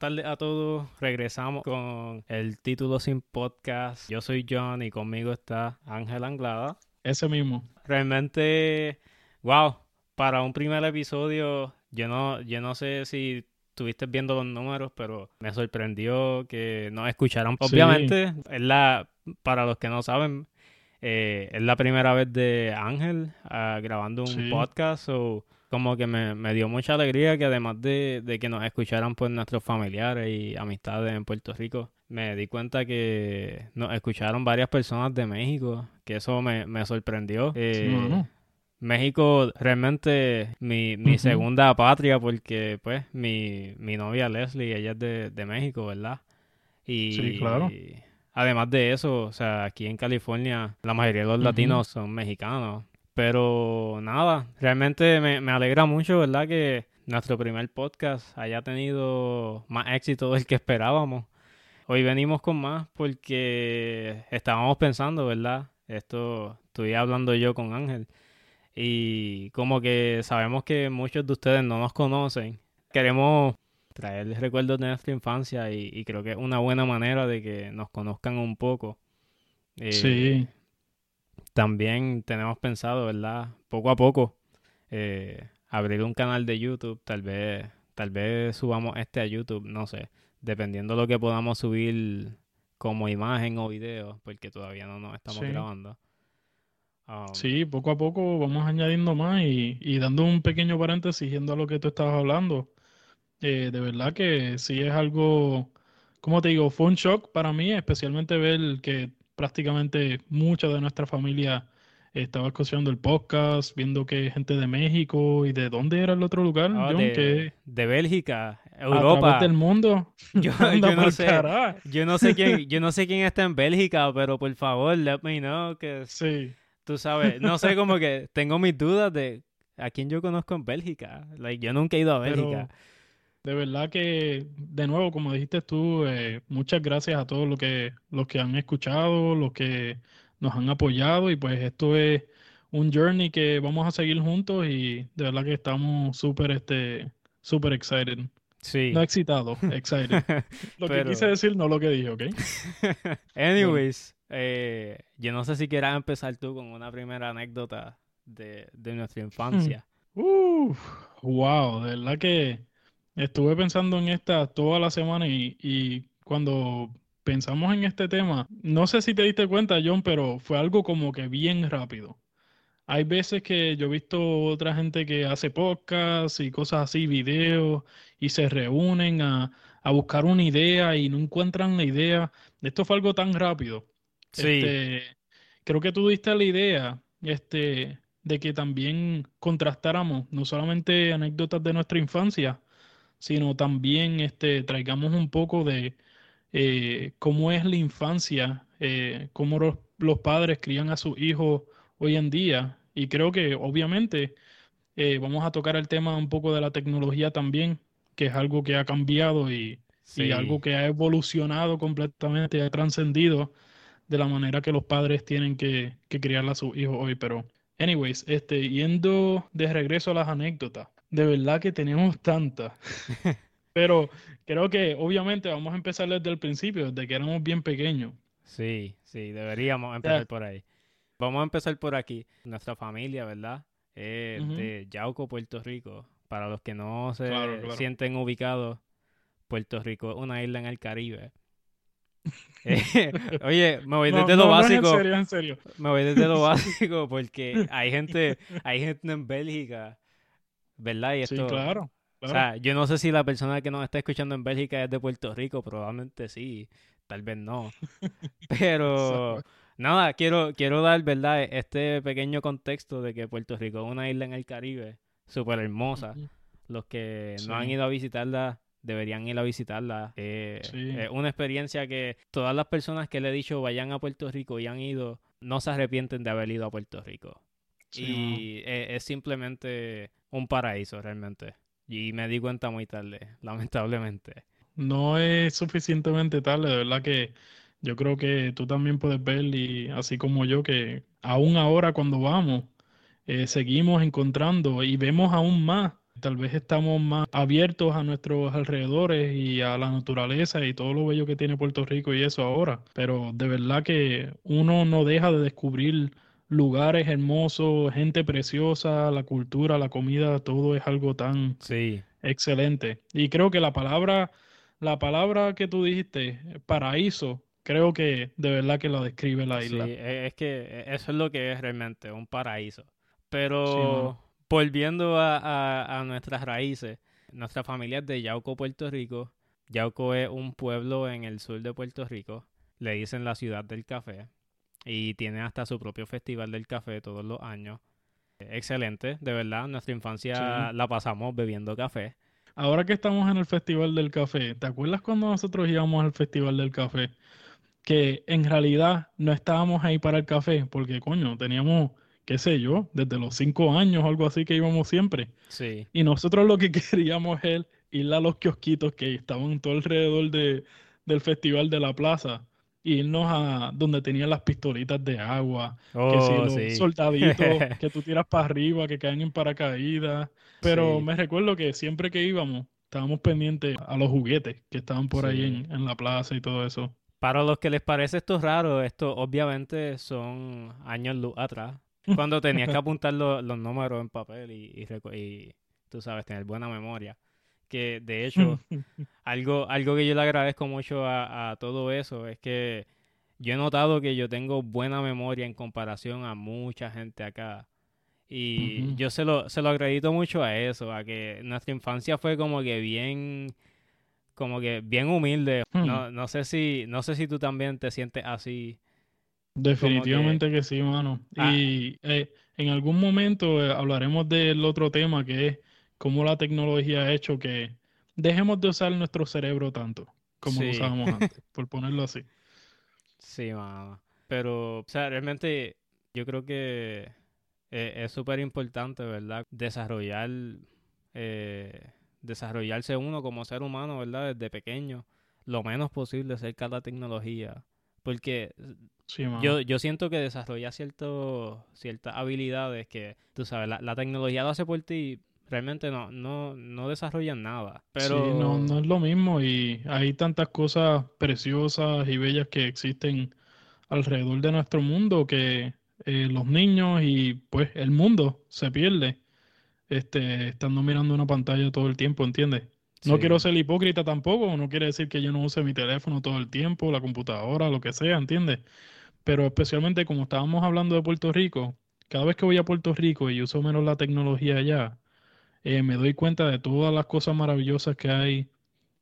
Buenas tardes a todos. Regresamos con el título sin podcast. Yo soy John y conmigo está Ángel Anglada. Ese mismo. Realmente, wow, para un primer episodio, yo no, yo no sé si estuviste viendo los números, pero me sorprendió que nos escucharan. Obviamente, es la, para los que no saben, eh, es la primera vez de Ángel ah, grabando un podcast. o como que me, dio mucha alegría que además de, que nos escucharan pues nuestros familiares y amistades en Puerto Rico, me di cuenta que nos escucharon varias personas de México, que eso me, sorprendió. Eh, México realmente mi, mi segunda patria porque pues mi, mi novia Leslie, ella es de, México, ¿verdad? Y, sí, claro. además de eso, o sea, aquí en California la mayoría de los latinos son mexicanos. Pero nada, realmente me, alegra mucho, ¿verdad? Que nuestro primer podcast haya tenido más éxito del que esperábamos. Hoy venimos con más porque estábamos pensando, ¿verdad? Esto estoy hablando yo con Ángel. Y como que sabemos que muchos de ustedes no nos conocen. Queremos traer recuerdos de nuestra infancia y, creo que es una buena manera de que nos conozcan un poco. Eh, sí. También tenemos pensado, ¿verdad? Poco a poco, eh, abrir un canal de YouTube, tal vez, tal vez subamos este a YouTube, no sé, dependiendo de lo que podamos subir como imagen o video, porque todavía no nos estamos grabando. Um, sí, poco a poco vamos añadiendo más y, dando un pequeño paréntesis yendo a lo que tú estabas hablando. Eh, de verdad que sí es algo, como te digo, fue un shock para mí, especialmente ver que prácticamente mucha de nuestra familia estaba escuchando el podcast, viendo que gente de México y de dónde era el otro lugar, ah, de, de, Bélgica, Europa, del mundo. Yo, no sé, yo no sé quién, yo no sé quién está en Bélgica, pero por favor, let me know que sí. tú sabes, no sé como que tengo mis dudas de a quién yo conozco en Bélgica. Like, yo nunca he ido a Bélgica. De verdad que, de nuevo, como dijiste tú, eh, muchas gracias a todos los que, los que han escuchado, los que nos han apoyado y pues esto es un journey que vamos a seguir juntos y de verdad que estamos súper, este, súper excited. Sí. No excitado, excited. lo que quise decir, no lo que dije, ¿ok? Anyways, eh, yo no sé si quieras empezar tú con una primera anécdota de, de nuestra infancia. Uh, wow, de verdad que Estuve pensando en esta toda la semana y, cuando pensamos en este tema, no sé si te diste cuenta, John, pero fue algo como que bien rápido. Hay veces que yo he visto otra gente que hace podcasts y cosas así, videos, y se reúnen a, buscar una idea y no encuentran la idea. Esto fue algo tan rápido. Sí. Este, creo que tú diste la idea este, de que también contrastáramos no solamente anécdotas de nuestra infancia, sino también este, traigamos un poco de eh, cómo es la infancia, eh, cómo los, padres crían a sus hijos hoy en día. Y creo que obviamente eh, vamos a tocar el tema un poco de la tecnología también, que es algo que ha cambiado y, algo que ha evolucionado completamente, ha trascendido de la manera que los padres tienen que, que criar a sus hijos hoy. Pero, anyways, este, yendo de regreso a las anécdotas. De verdad que tenemos tantas. Pero creo que obviamente vamos a empezar desde el principio, desde que éramos bien pequeños. Sí, sí, deberíamos empezar por ahí. Vamos a empezar por aquí. Nuestra familia, ¿verdad? Es de Yauco, Puerto Rico. Para los que no se sienten ubicados, Puerto Rico es una isla en el Caribe. Eh, oye, me voy desde lo básico. en serio, en serio. Me voy desde lo básico porque hay gente, hay gente en Bélgica ¿verdad? Y esto, sí, claro, O sea, yo no sé si la persona que nos está escuchando en Bélgica es de Puerto Rico, probablemente sí, tal vez no. Pero nada, quiero, quiero dar, ¿verdad? Este pequeño contexto de que Puerto Rico es una isla en el Caribe súper hermosa. Los que no han ido a visitarla deberían ir a visitarla. Eh, es una experiencia que todas las personas que le he dicho vayan a Puerto Rico y han ido, no se arrepienten de haber ido a Puerto Rico. Y es simplemente un paraíso realmente. Y me di cuenta muy tarde, lamentablemente. No es suficientemente tarde, de verdad que yo creo que tú también puedes ver, y así como yo, que aún ahora cuando vamos, eh, seguimos encontrando y vemos aún más tal vez estamos más abiertos a nuestros alrededores y a la naturaleza y todo lo bello que tiene Puerto Rico y eso ahora, pero de verdad que uno no deja de descubrir lugares hermosos, gente preciosa, la cultura, la comida, todo es algo tan Sí, excelente. Y creo que la palabra, la palabra que tú dijiste, paraíso, creo que de verdad que lo describe la sí, isla. e- es que e, eso es lo que es realmente, un paraíso. Sí, Pero volviendo a, a- a nuestras raíces, nuestra familia es de Yauco, Puerto Rico. Yauco es un pueblo en el sur de Puerto Rico. Le dicen la ciudad del café. Y tiene hasta su propio festival del café todos los años. Excelente, de verdad. Nuestra infancia Sí. la pasamos bebiendo café. Ahora que estamos en el Festival del Café, ¿te acuerdas cuando nosotros íbamos al Festival del Café? Que en realidad no estábamos ahí para el café, porque coño, teníamos, qué sé yo, desde los cinco años o algo así que íbamos siempre. Sí, Y nosotros lo que queríamos es ir a los kiosquitos que estaban todo alrededor de, del Festival de la Plaza. Y irnos a donde tenían las pistolitas de agua, que si oh, los sí. soldaditos que tú tiras para arriba, que caen en paracaídas. Pero Sí, me recuerdo que siempre que íbamos, estábamos pendientes a los juguetes que estaban por ahí sí. en, en la plaza y todo eso. Para los que les parece esto raro, esto obviamente son años luz atrás. Cuando tenías que apuntar lo- los números en papel y, y y, tú sabes, tener buena memoria. Que de hecho, algo, algo que yo le agradezco mucho a, a todo eso es que yo he notado que yo tengo buena memoria en comparación a mucha gente acá. Y yo se lo, se lo acredito mucho a eso, a que nuestra infancia fue como que bien, como que bien humilde. Hmm. No, no sé si, no sé si tú también te sientes así. Definitivamente que sí, mano. Ah. Y eh, en algún momento eh, hablaremos del otro tema que es cómo la tecnología ha hecho que dejemos de usar nuestro cerebro tanto como lo usábamos antes, por ponerlo así. Sí, mano. Pero, o sea, realmente yo creo que eh, es súper importante, ¿verdad? Desarrollar, eh, desarrollarse uno como ser humano, ¿verdad? Desde pequeño, lo menos posible cerca de la tecnología. Porque Sí, yo, yo siento que desarrolla ciertos, ciertas habilidades que, tú sabes, la, la tecnología lo hace por ti, realmente no, no, no desarrollan nada. Pero Sí, no, no es lo mismo y hay tantas cosas preciosas y bellas que existen alrededor de nuestro mundo que eh, los niños y pues el mundo se pierde este, estando mirando una pantalla todo el tiempo, ¿entiendes? No Sí. quiero ser hipócrita tampoco, no quiere decir que yo no use mi teléfono todo el tiempo, la computadora, lo que sea, ¿entiendes? Pero especialmente como estábamos hablando de Puerto Rico, cada vez que voy a Puerto Rico y uso menos la tecnología allá, eh, me doy cuenta de todas las cosas maravillosas que hay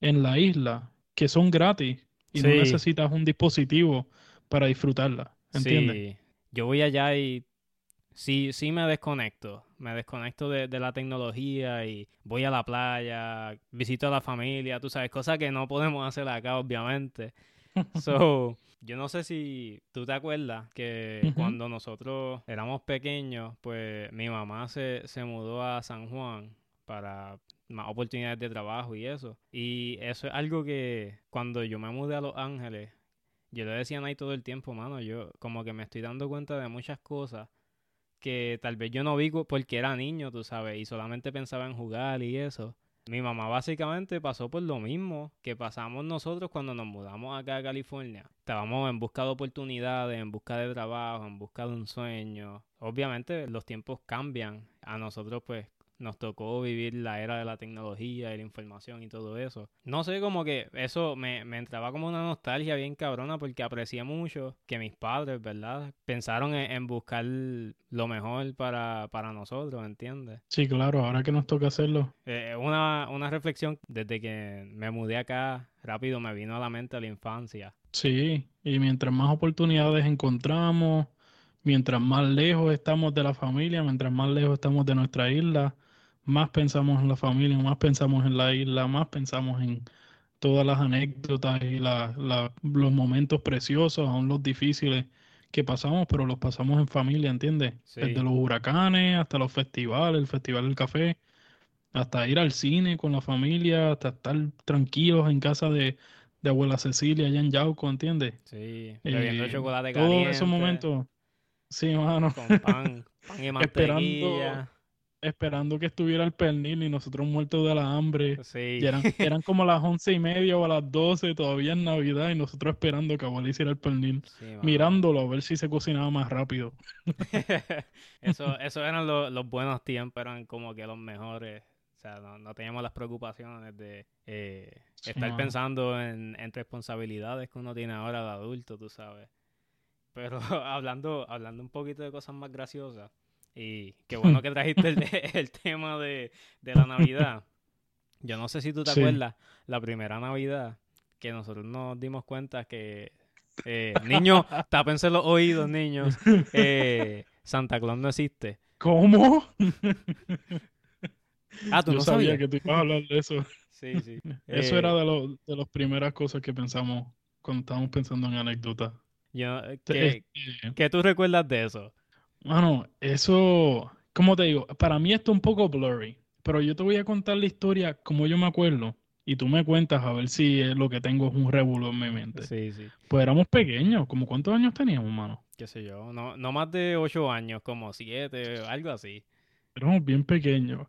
en la isla, que son gratis y no necesitas un dispositivo para disfrutarla, ¿entiendes? Sí, yo voy allá y sí, sí me desconecto. Me desconecto de, de la tecnología y voy a la playa, visito a la familia, tú sabes, cosas que no podemos hacer acá, obviamente. So, yo no sé si tú te acuerdas que cuando nosotros éramos pequeños, pues mi mamá se, se mudó a San Juan para más oportunidades de trabajo y eso. Y eso es algo que cuando yo me mudé a Los Ángeles, yo le decía a Nay todo el tiempo, mano, yo como que me estoy dando cuenta de muchas cosas que tal vez yo no vi porque era niño, tú sabes, y solamente pensaba en jugar y eso. Mi mamá básicamente pasó por lo mismo que pasamos nosotros cuando nos mudamos acá a California. Estábamos en busca de oportunidades, en busca de trabajo, en busca de un sueño. Obviamente los tiempos cambian. A nosotros pues nos tocó vivir la era de la tecnología y la información y todo eso. No sé, como que eso me, me entraba como una nostalgia bien cabrona porque aprecié mucho que mis padres, ¿verdad? Pensaron en, en buscar lo mejor para, para nosotros, ¿entiendes? Sí, claro, ahora que nos toca hacerlo. Eh, una, una reflexión desde que me mudé acá, rápido me vino a la mente la infancia. Sí, y mientras más oportunidades encontramos, mientras más lejos estamos de la familia, mientras más lejos estamos de nuestra isla, más pensamos en la familia, más pensamos en la isla, más pensamos en todas las anécdotas y la- la- los momentos preciosos, aún los difíciles que pasamos, pero los pasamos en familia, ¿entiendes? Sí. Desde los huracanes hasta los festivales, el Festival del Café, hasta ir al cine con la familia, hasta estar tranquilos en casa de, de abuela Cecilia allá en Yauco, ¿entiendes? Sí, bebiendo Eh, chocolate todos caliente, esos momentos, sí, mano, con pan, pan y mantequilla. esperando que estuviera el pernil y nosotros muertos de la hambre. Sí. Y eran, eran como las once y media o a las doce, todavía en Navidad, y nosotros esperando que abuela hiciera el pernil, Sí, mirándolo a ver si se cocinaba más rápido. Eso, eso eran lo- los buenos tiempos, eran como que los mejores. O sea, no, no teníamos las preocupaciones de eh, estar pensando en, en responsabilidades que uno tiene ahora de adulto, tú sabes. Pero hablando, hablando un poquito de cosas más graciosas, y qué bueno que trajiste el, el tema de, de la Navidad. Yo no sé si tú te Sí. acuerdas, la primera Navidad que nosotros nos dimos cuenta que, eh, niños, tápense los oídos, niños, eh, Santa Claus no existe. ¿Cómo? Ah, tú Yo no sabía sabías. que tú ibas a hablar de eso. Sí, sí. Eso Eh, era de, lo- de las primeras cosas que pensamos cuando estábamos pensando en anécdotas. yo- eh, ¿qué, este, qué tú recuerdas de eso? Mano, eso, como te digo, para mí esto es un poco blurry, pero yo te voy a contar la historia como yo me acuerdo y tú me cuentas a ver si lo que tengo es un revuelo en mi mente. Sí, sí. Pues éramos pequeños, como cuántos años teníamos, mano? Qué sé yo. No, no más de ocho años, como siete, algo así. Éramos bien pequeños.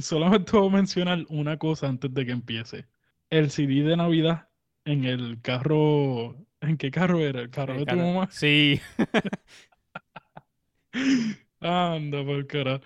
Solamente voy a mencionar una cosa antes de que empiece. El CD de Navidad en el carro, ¿en qué carro era? ¿El carro El de tu mamá? Sí. Anda, por cara.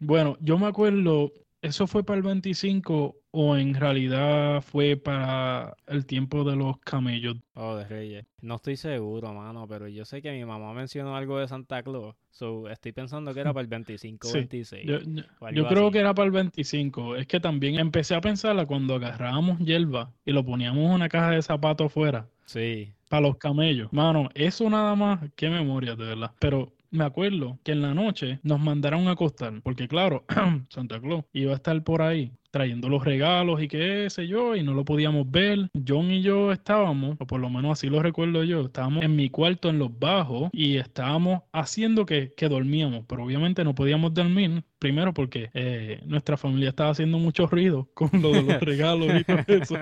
Bueno, yo me acuerdo, ¿eso fue para el 25 o en realidad fue para el tiempo de los camellos? Oh, de Reyes. No estoy seguro, mano, pero yo sé que mi mamá mencionó algo de Santa Claus. So, estoy pensando que era para el 25 o Sí, 26. Yo, yo- o yo creo así. que era para el 25. Es que también empecé a pensarla cuando agarrábamos hierba y lo poníamos en una caja de zapatos afuera Sí. para los camellos. Mano, eso nada más, qué memoria, de verdad. Pero me acuerdo que en la noche nos mandaron a acostar, porque claro, Santa Claus iba a estar por ahí trayendo los regalos y qué sé yo, y no lo podíamos ver. John y yo estábamos, o por lo menos así lo recuerdo yo, estábamos en mi cuarto en los bajos y estábamos haciendo que, que dormíamos, pero obviamente no podíamos dormir, primero porque eh, nuestra familia estaba haciendo mucho ruido con lo de los regalos y todo eso.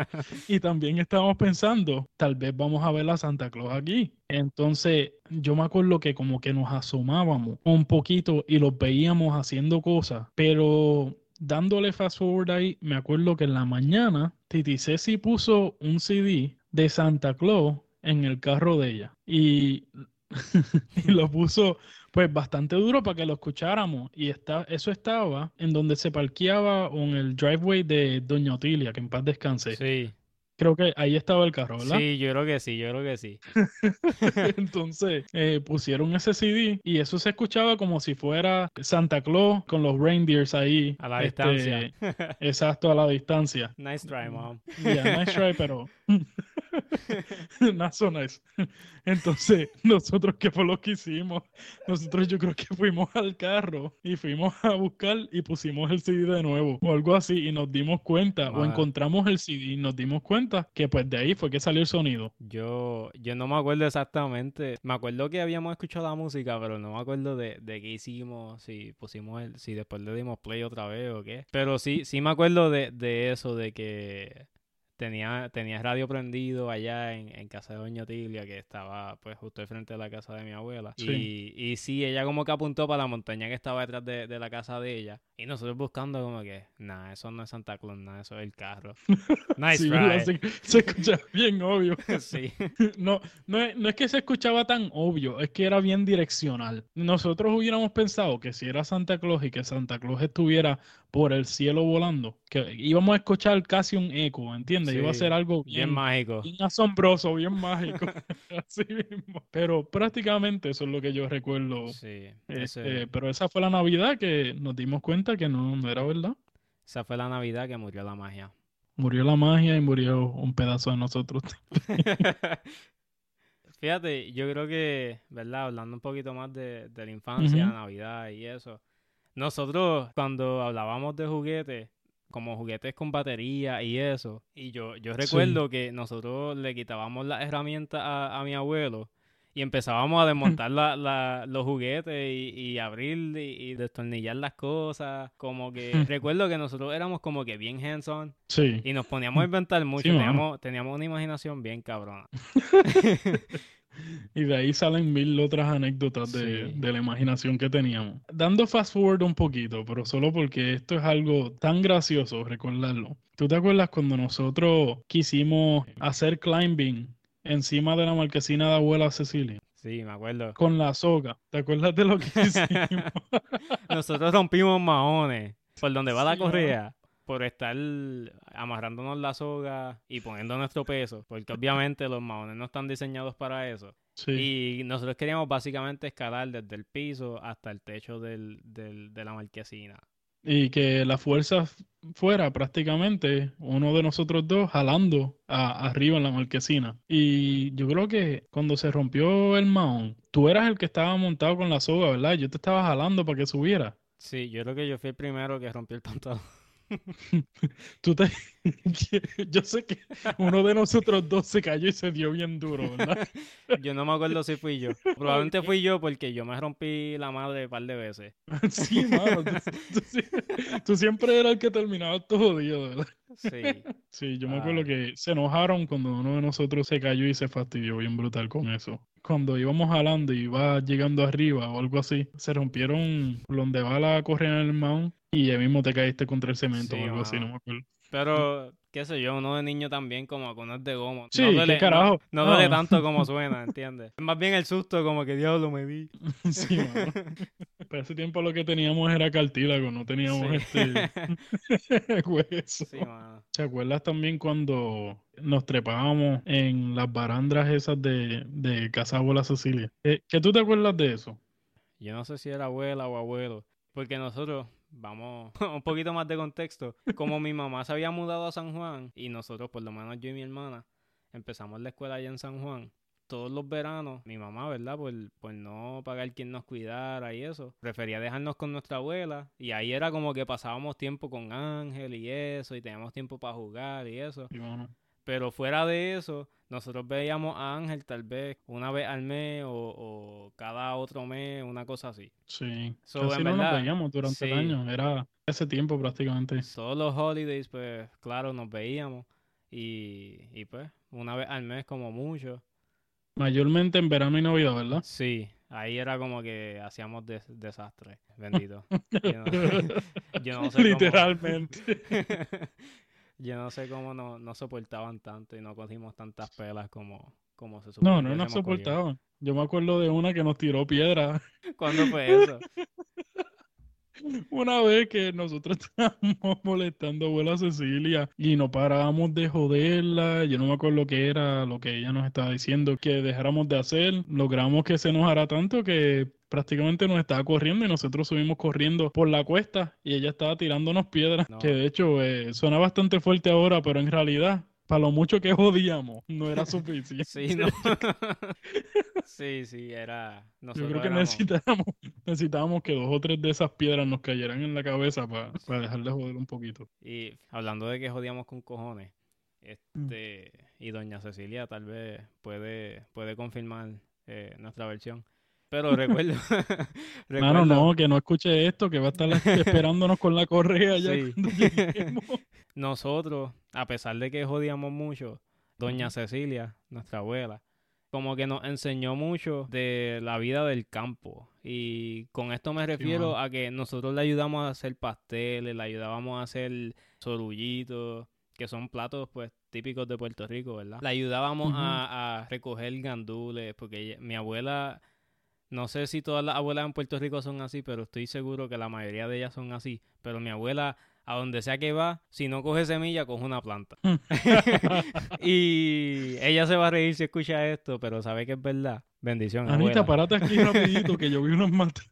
Y también estábamos pensando, tal vez vamos a ver a Santa Claus aquí. Entonces, yo me acuerdo que como que nos asomábamos un poquito y los veíamos haciendo cosas, pero dándole fast forward ahí, me acuerdo que en la mañana Titi Ceci puso un CD de Santa Claus en el carro de ella y, lo puso pues bastante duro para que lo escucháramos y está, eso estaba en donde se parqueaba o en el driveway de Doña Otilia, que en paz descanse. Sí. Creo que ahí estaba el carro, ¿verdad? Sí, yo creo que sí, yo creo que sí. Entonces eh, pusieron ese CD y eso se escuchaba como si fuera Santa Claus con los reindeers ahí. A la este, distancia. Exacto, a la distancia. nice try, mom. Yeah, nice try, pero not so nice. Entonces, nosotros, ¿qué fue lo que hicimos? Nosotros yo creo que fuimos al carro y fuimos a buscar y pusimos el CD de nuevo o algo así y nos dimos cuenta o encontramos el CD y nos dimos cuenta que pues de ahí fue que salió el sonido. Yo, yo no me acuerdo exactamente. Me acuerdo que habíamos escuchado la música, pero no me acuerdo de, de qué hicimos, si pusimos el, si después le dimos play otra vez o qué. Pero sí, sí me acuerdo de, de eso, de que tenía, tenía radio prendido allá en, en casa de Doña Tilia, que estaba pues justo al frente de la casa de mi abuela. Sí. Y, y sí, ella como que apuntó para la montaña que estaba detrás de, de la casa de ella. Y nosotros buscando como que, nah, eso no es Santa Claus, nada, eso es el carro. Nice Sí. ¿verdad? se, se escucha bien obvio. sí. No, no es, no es que se escuchaba tan obvio, es que era bien direccional. Nosotros hubiéramos pensado que si era Santa Claus y que Santa Claus estuviera por el cielo volando, que íbamos a escuchar casi un eco, ¿entiendes? Iba a ser algo Bien bien, mágico. bien asombroso, bien mágico. Así mismo. Pero prácticamente eso es lo que yo recuerdo. Sí, Este, pero esa fue la Navidad que nos dimos cuenta que no, no era verdad. esa fue la Navidad que murió la magia. Murió la magia y murió un pedazo de nosotros. Fíjate, yo creo que, ¿verdad? Hablando un poquito más de, de la infancia. Navidad y eso. Nosotros, cuando hablábamos de juguetes, como juguetes con batería y eso, y yo, yo Sí. recuerdo que nosotros le quitábamos las herramientas a, a mi abuelo y empezábamos a desmontar la, la- los juguetes y, y abrir y, y destornillar las cosas. Como que recuerdo que nosotros éramos como que bien hands-on Sí. y nos poníamos a inventar mucho. teníamos, teníamos una imaginación bien cabrona. y de ahí salen mil otras anécdotas de, de, la imaginación que teníamos. Dando fast forward un poquito, pero solo porque esto es algo tan gracioso recordarlo. ¿Tú te acuerdas cuando nosotros quisimos hacer climbing encima de la marquesina de abuela Cecilia? Sí, me acuerdo. Con la soga. ¿Te acuerdas de lo que hicimos? nosotros rompimos maones por donde va la correa por estar amarrándonos la soga y poniendo nuestro peso, porque obviamente los maones no están diseñados para eso. Y nosotros queríamos básicamente escalar desde el piso hasta el techo del, del, de la marquesina. Y que la fuerza fuera prácticamente uno de nosotros dos jalando arriba en la marquesina. Y yo creo que cuando se rompió el maón, tú eras el que estaba montado con la soga, ¿verdad? Yo te estaba jalando para que subiera. Sí, yo creo que yo fui el primero que rompió el pantalón. Tú te... Yo sé que uno de nosotros dos se cayó y se dio bien duro, ¿verdad? Yo no me acuerdo si fui yo. Probablemente fui yo porque yo me rompí la madre un par de veces. Sí, mano. Tú, siempre eras el que terminaba todo jodido, ¿verdad? Sí. Sí, yo me acuerdo que se enojaron cuando uno de nosotros se cayó y se fastidió bien brutal con eso. Cuando íbamos jalando y iba llegando arriba o algo así, se rompieron donde va la correa en el mount y ya mismo te caíste contra el cemento o algo así, no me acuerdo. Pero, qué sé yo, uno de niño también como con es de goma. Sí, no duele, carajo. No, duele tanto como suena, ¿entiendes? Más bien el susto como que diablo me vi. sí, mano. Para ese tiempo lo que teníamos era cartílago, no teníamos este hueso. Sí, mano. ¿Te acuerdas también cuando nos trepábamos en las barandras esas de, de Casa Abuela Cecilia? ¿Qué, ¿Qué tú te acuerdas de eso? Yo no sé si era abuela o abuelo, porque nosotros vamos, un poquito más de contexto. Como mi mamá se había mudado a San Juan y nosotros, por lo menos yo y mi hermana, empezamos la escuela allá en San Juan. Todos los veranos, mi mamá, ¿verdad? Por, por no pagar quien nos cuidara y eso, prefería dejarnos con nuestra abuela. Y ahí era como que pasábamos tiempo con Ángel y eso, y teníamos tiempo para jugar y eso. Pero fuera de eso, nosotros veíamos a Ángel tal vez una vez al mes o, cada otro mes, una cosa así. Sí, casi no nos veíamos durante el año, era ese tiempo prácticamente. Solo los holidays, pues claro, nos veíamos y, y pues una vez al mes como mucho. Mayormente en verano y Navidad, ¿verdad? Sí, ahí era como que hacíamos desastre, bendito. yo no, sé Literalmente. Yo no sé cómo no, no soportaban tanto y no cogimos tantas pelas como, como se supone. No, no nos soportaban. Yo me acuerdo de una que nos tiró piedra. ¿Cuándo fue eso? Una vez que nosotros estábamos molestando a abuela Cecilia y no parábamos de joderla, yo no me acuerdo qué era lo que ella nos estaba diciendo que dejáramos de hacer, logramos que se enojara tanto que prácticamente nos estaba corriendo y nosotros subimos corriendo por la cuesta y ella estaba tirándonos piedras, que de hecho eh, suena bastante fuerte ahora, pero en realidad para lo mucho que jodíamos, no era suficiente. Sí, no. sí, sí, era. Yo creo que necesitábamos, necesitábamos que dos o tres de esas piedras nos cayeran en la cabeza para, para dejar de joder un poquito. Y hablando de que jodíamos con cojones, este, y doña Cecilia tal vez puede, puede confirmar eh, nuestra versión. Pero recuerdo. recuerdo... no, que no escuche esto, que va a estar esperándonos con la correa ya cuando lleguemos. Nosotros, a pesar de que jodíamos mucho, doña Cecilia, nuestra abuela, como que nos enseñó mucho de la vida del campo. Y con esto me refiero a que nosotros le ayudamos a hacer pasteles, le ayudábamos a hacer sorullitos, que son platos pues típicos de Puerto Rico, ¿verdad? Le ayudábamos a, a, recoger gandules, porque mi abuela no sé si todas las abuelas en Puerto Rico son así, pero estoy seguro que la mayoría de ellas son así. Pero mi abuela, a donde sea que va, si no coge semilla, coge una planta. y ella se va a reír si escucha esto, pero sabe que es verdad. Bendición. Anita, parate aquí rapidito que yo vi unos mates.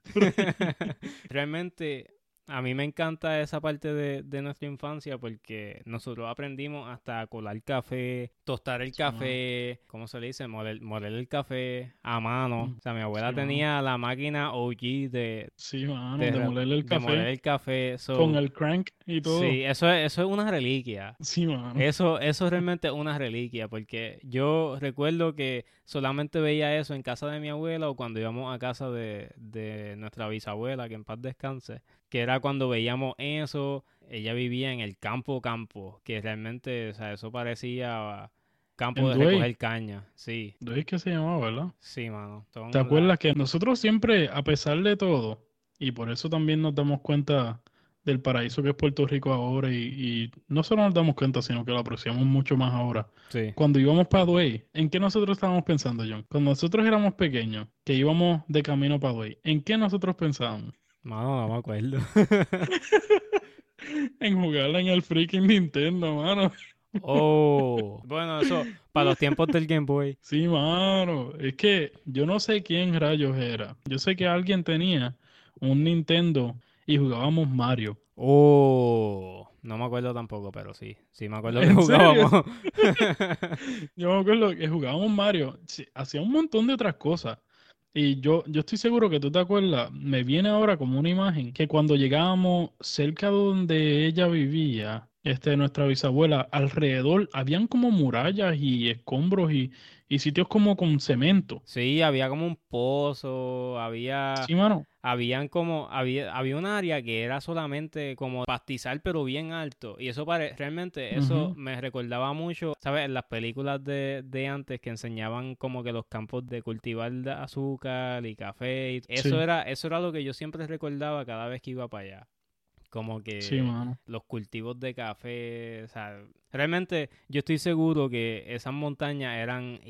Realmente a mí me encanta esa parte de, nuestra infancia porque nosotros aprendimos hasta colar café, tostar el café, ¿cómo se le dice? Moler, el café a mano. Mm, o sea, mi abuela tenía la máquina OG de... Sí, mano, de, moler el café. moler el café. con el crank y todo. Sí, eso es, eso es una reliquia. Sí, mano. Eso, eso es realmente una reliquia porque yo recuerdo que solamente veía eso en casa de mi abuela o cuando íbamos a casa de, de nuestra bisabuela, que en paz descanse que era cuando veíamos eso, ella vivía en el campo campo, que realmente, o sea, eso parecía campos de recoger caña, sí. es que se llamaba, ¿verdad? Sí, mano. ¿Te acuerdas que nosotros siempre, a pesar de todo, y por eso también nos damos cuenta del paraíso que es Puerto Rico ahora y, no solo nos damos cuenta, sino que lo apreciamos mucho más ahora. Sí. Cuando íbamos para Duey, ¿en qué nosotros estábamos pensando, John? Cuando nosotros éramos pequeños, que íbamos de camino para Duey, ¿en qué nosotros pensábamos? Mano, no me acuerdo. en jugarla en el freaking Nintendo, mano. Oh, bueno, eso para los tiempos del Game Boy. Sí, mano. Es que yo no sé quién rayos era. Yo sé que alguien tenía un Nintendo y jugábamos Mario. Oh, no me acuerdo tampoco, pero sí, sí me acuerdo que jugábamos. yo me acuerdo que jugábamos Mario. hacía un montón de otras cosas. Y yo, yo estoy seguro que tú te acuerdas, me viene ahora como una imagen que cuando llegábamos cerca de donde ella vivía, este, nuestra bisabuela, alrededor habían como murallas y escombros y, y sitios como con cemento. Sí, había como un pozo, había... Sí, mano. Habían como, había, había un área que era solamente como pastizal, pero bien alto. Y eso pare, realmente, eso me recordaba mucho, ¿sabes? En las películas de, de, antes que enseñaban como que los campos de cultivar azúcar y café. Y eso, era, eso era lo que yo siempre recordaba cada vez que iba para allá. Como que los cultivos de café, o sea, realmente yo estoy seguro que esas montañas eran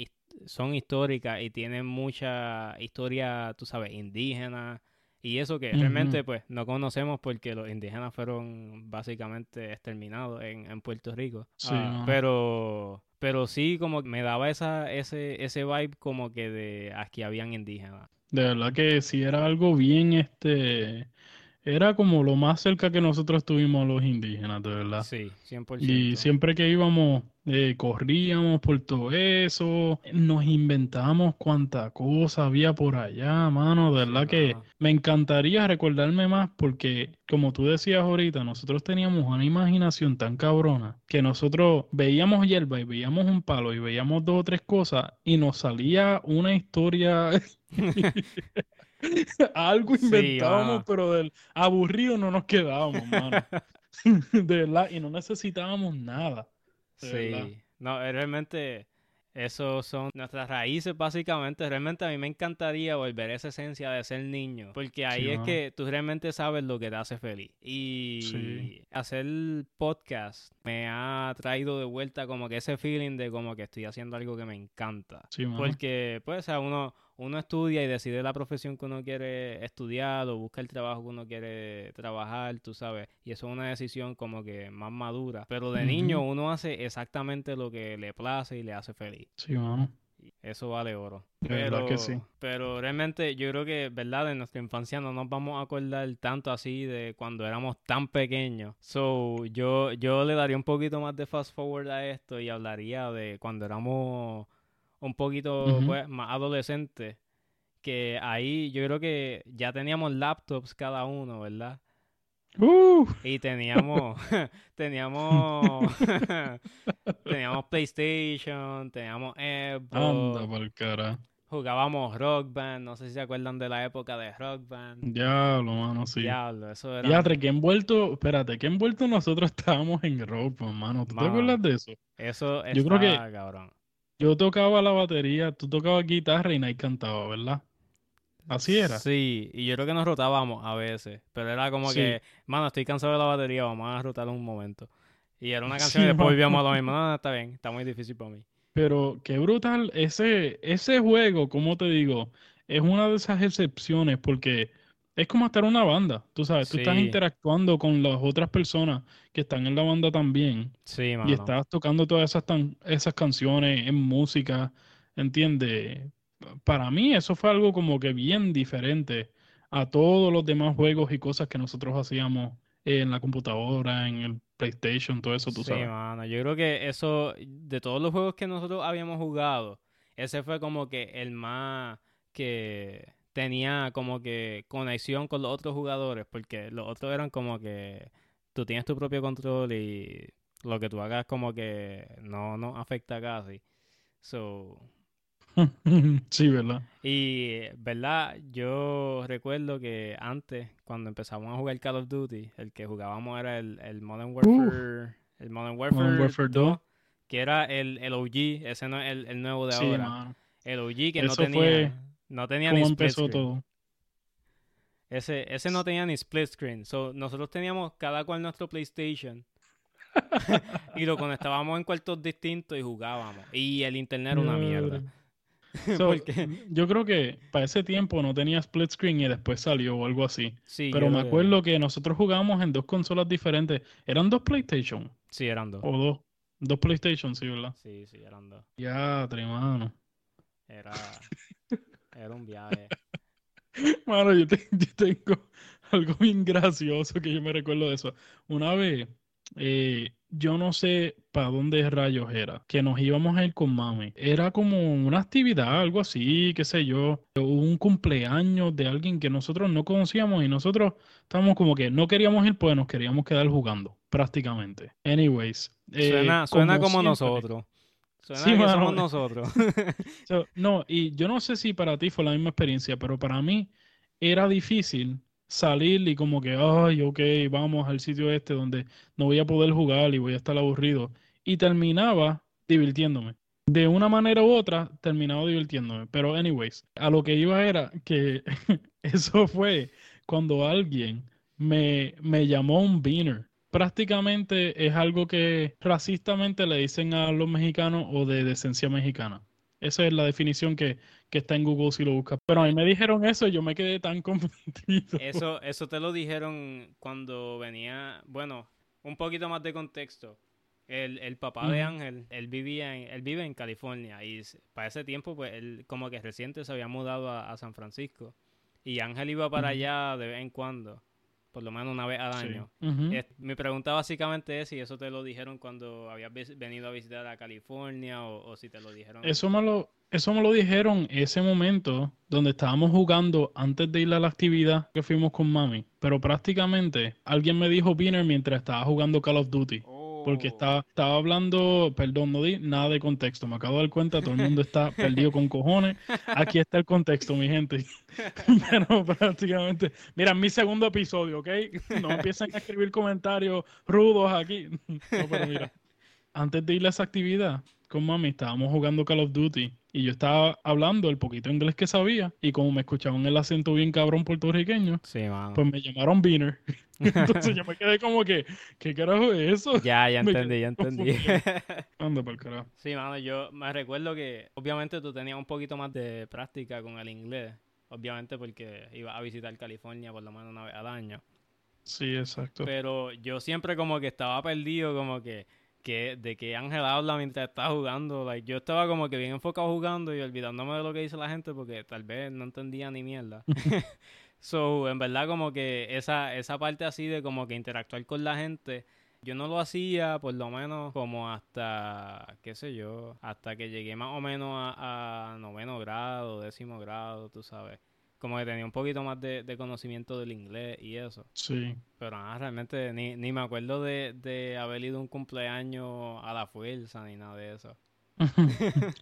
son históricas y tienen mucha historia, tú sabes, indígena y eso que realmente pues no conocemos porque los indígenas fueron básicamente exterminados en, en Puerto Rico. Ah, pero pero sí como me daba esa ese ese vibe como que de aquí habían indígenas. De verdad que sí era algo bien este era como lo más cerca que nosotros tuvimos los indígenas, de verdad. Sí, 100%. Y siempre que íbamos, eh, corríamos por todo eso, nos inventábamos cuánta cosa había por allá, mano. De verdad que me encantaría recordarme más porque, como tú decías ahorita, nosotros teníamos una imaginación tan cabrona que nosotros veíamos hierba y veíamos un palo y veíamos dos o tres cosas y nos salía una historia Algo inventábamos, pero del aburrido no nos quedábamos, mano. de verdad, y no necesitábamos nada. Sí, no, realmente eso son nuestras raíces básicamente. Realmente a mí me encantaría volver a esa esencia de ser niño, porque ahí es que tú realmente sabes lo que te hace feliz. Y hacer podcast me ha traído de vuelta como que ese feeling de como que estoy haciendo algo que me encanta. porque pues a uno uno estudia y decide la profesión que uno quiere estudiar o busca el trabajo que uno quiere trabajar, tú sabes, y eso es una decisión como que más madura. Pero de niño uno hace exactamente lo que le place y le hace feliz. Sí, mano. Eso vale oro. Pero, que sí. pero realmente yo creo que, ¿verdad? En nuestra infancia no nos vamos a acordar tanto así de cuando éramos tan pequeños. So, yo, yo le daría un poquito más de fast forward a esto y hablaría de cuando éramos un poquito pues, más adolescente, que ahí yo creo que ya teníamos laptops cada uno, ¿verdad? Uh. Y teníamos, teníamos, teníamos PlayStation, teníamos Xbox. cara. Jugábamos Rock Band, no sé si se acuerdan de la época de Rock Band. Diablo, mano, sí. Diablo, eso era. Diablo, que envuelto, espérate, que envuelto nosotros estábamos en Rock Band, mano. ¿Tú te acuerdas de eso? Eso yo creo que, cabrón. Yo tocaba la batería, tú tocabas guitarra y Nike cantaba, ¿verdad? Así era. Sí, y yo creo que nos rotábamos a veces, pero era como que, mano, estoy cansado de la batería, vamos a rotar un momento. Y era una canción y después volvíamos a lo mismo. No, está bien, está muy difícil para mí. Pero qué brutal, ese, ese juego, como te digo, es una de esas excepciones porque es como estar en una banda, tú sabes, tú estás interactuando con las otras personas que están en la banda también. Sí, Y estás tocando todas esas, esas canciones en música, ¿entiendes? Para mí eso fue algo como que bien diferente a todos los demás juegos y cosas que nosotros hacíamos en la computadora, en el PlayStation, todo eso, tú sabes. Sí, mano, yo creo que eso, de todos los juegos que nosotros habíamos jugado, ese fue como que el más que tenía como que conexión con los otros jugadores, porque los otros eran como que tú tienes tu propio control y lo que tú hagas como que no nos afecta casi. So, sí, ¿verdad? Y, ¿verdad? Yo recuerdo que antes, cuando empezamos a jugar Call of Duty, el que jugábamos era el, el Modern Warfare, el Modern Warfare, 2, que era el, el OG, ese no es el, el nuevo de Sí, ahora. El OG que no tenía, fue no tenía ¿Cómo ni split empezó screen. todo? Ese, ese no tenía ni split screen. So, nosotros teníamos cada cual nuestro PlayStation. y lo conectábamos en cuartos distintos y jugábamos. Y el internet era una mierda. So, Yo creo que para ese tiempo no tenía split screen y después salió o algo así. Sí, Pero me que- acuerdo que nosotros jugábamos en dos consolas diferentes. ¿Eran dos PlayStation? Sí, eran dos. ¿O dos? Dos PlayStation, sí, ¿verdad? Sí, sí, eran dos. Ya, mano. Era, era un viaje. Mano, yo, te- yo tengo algo bien gracioso que yo me recuerdo de eso. Una vez, eh, yo no sé para dónde rayos era, que nos íbamos a ir con mami. Era como una actividad, algo así, qué sé yo. Un cumpleaños de alguien que nosotros no conocíamos y nosotros estábamos como que no queríamos ir, pues nos queríamos quedar jugando, prácticamente. Anyways. eh, Suena, suena como, nosotros. Suena Sí, que mano. somos nosotros. So, no, y yo no sé si para ti fue la misma experiencia, pero para mí era difícil salir y como que, ay, ok, vamos al sitio este donde no voy a poder jugar y voy a estar aburrido. Y terminaba divirtiéndome. De una manera u otra, terminaba divirtiéndome. Pero, anyways, a lo que iba era que eso fue cuando alguien me, me llamó un beaner. Prácticamente es algo que racistamente le dicen a los mexicanos o de decencia mexicana. Esa es la definición que, que está en Google si lo buscas. Pero a mí me dijeron eso y yo me quedé tan confundido. Eso, eso te lo dijeron cuando venía, bueno, un poquito más de contexto. El, el papá de. Ángel, él vivía en, él vive en California y para ese tiempo, pues él como que reciente se había mudado a, a San Francisco. Y Ángel iba para allá de vez en cuando, por lo menos una vez al Sí. año. Es- mi pregunta básicamente es si eso te lo dijeron cuando habías venido a visitar a California o, o si te lo dijeron. Eso me lo, eso me lo dijeron ese momento donde estábamos jugando antes de ir a la actividad que fuimos con mami. Pero prácticamente alguien me dijo beaner mientras estaba jugando Call of Duty. Porque estaba, estaba hablando, perdón, no di nada de contexto. Me acabo de dar cuenta, todo el mundo está perdido con cojones. Aquí está el contexto, mi gente. Pero prácticamente, mira, mi segundo episodio, ¿ok? No empiecen a escribir comentarios rudos aquí. No, pero mira, antes de ir a esa actividad con mami, estábamos jugando Call of Duty y yo estaba hablando el poquito inglés que sabía y como me escuchaban el acento bien cabrón puertorriqueño, Sí, pues me llamaron Beaner. Entonces yo me quedé como que, ¿qué carajo es eso? ya, ya entendí, ya entendí. Anda para el carajo. Sí, mano, yo me recuerdo que obviamente tú tenías un poquito más de práctica con el inglés, obviamente porque ibas a visitar California por lo menos una vez al año, Sí, exacto. pero yo siempre como que estaba perdido, como que, que de que Ángel habla mientras está jugando, like, yo estaba como que bien enfocado jugando y olvidándome de lo que dice la gente porque tal vez no entendía ni mierda. So, en verdad como que esa, esa parte así de como que interactuar con la gente, yo no lo hacía por lo menos como hasta, qué sé yo, hasta que llegué más o menos a, a noveno grado, décimo grado, tú sabes. Como que tenía un poquito más de, de conocimiento del inglés y eso. Sí. Pero nada, realmente ni, ni me acuerdo de, de haber ido a un cumpleaños a la fuerza ni nada de eso.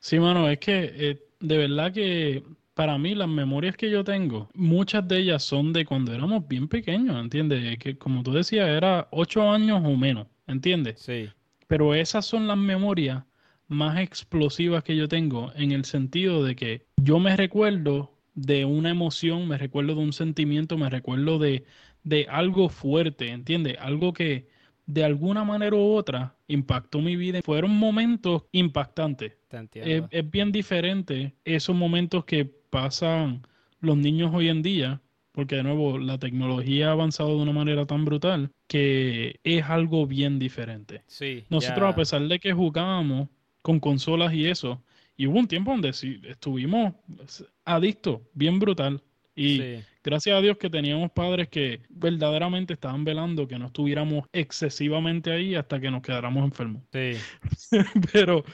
Sí, mano, es que eh, de verdad que para mí las memorias que yo tengo, muchas de ellas son de cuando éramos bien pequeños, ¿entiendes? Que como tú decías, era ocho años o menos, ¿entiendes? Sí, Pero esas son las memorias más explosivas que yo tengo en el sentido de que yo me recuerdo de una emoción, me recuerdo de un sentimiento, me recuerdo de, de algo fuerte, ¿entiendes? Algo que de alguna manera u otra impactó mi vida. Fueron momentos impactantes. te Es, bien diferente esos momentos que pasan los niños hoy en día, porque de nuevo la tecnología ha avanzado de una manera tan brutal que es algo bien diferente. sí, Nosotros, a pesar de que jugábamos con consolas y eso, y hubo un tiempo donde sí estuvimos adictos, bien brutal. Y sí. gracias a Dios que teníamos padres que verdaderamente estaban velando que no estuviéramos excesivamente ahí hasta que nos quedáramos enfermos. Sí, Pero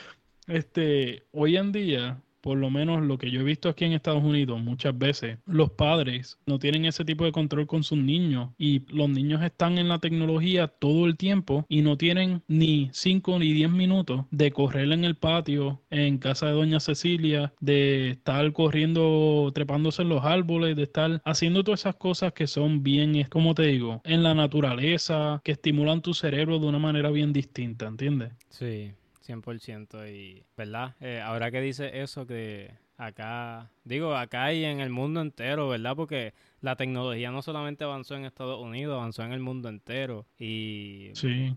este, hoy en día, por lo menos lo que yo he visto aquí en Estados Unidos, muchas veces los padres no tienen ese tipo de control con sus niños y los niños están en la tecnología todo el tiempo y no tienen ni 5 ni 10 minutos de correr en el patio en casa de doña Cecilia, de estar corriendo, trepándose en los árboles, de estar haciendo todas esas cosas que son bien, como te digo, en la naturaleza, que estimulan tu cerebro de una manera bien distinta, ¿entiendes? sí, 100%. Y, ¿verdad? Eh, ahora que dice eso, que acá, digo, acá y en el mundo entero, ¿verdad? Porque la tecnología no solamente avanzó en Estados Unidos, avanzó en el mundo entero. Y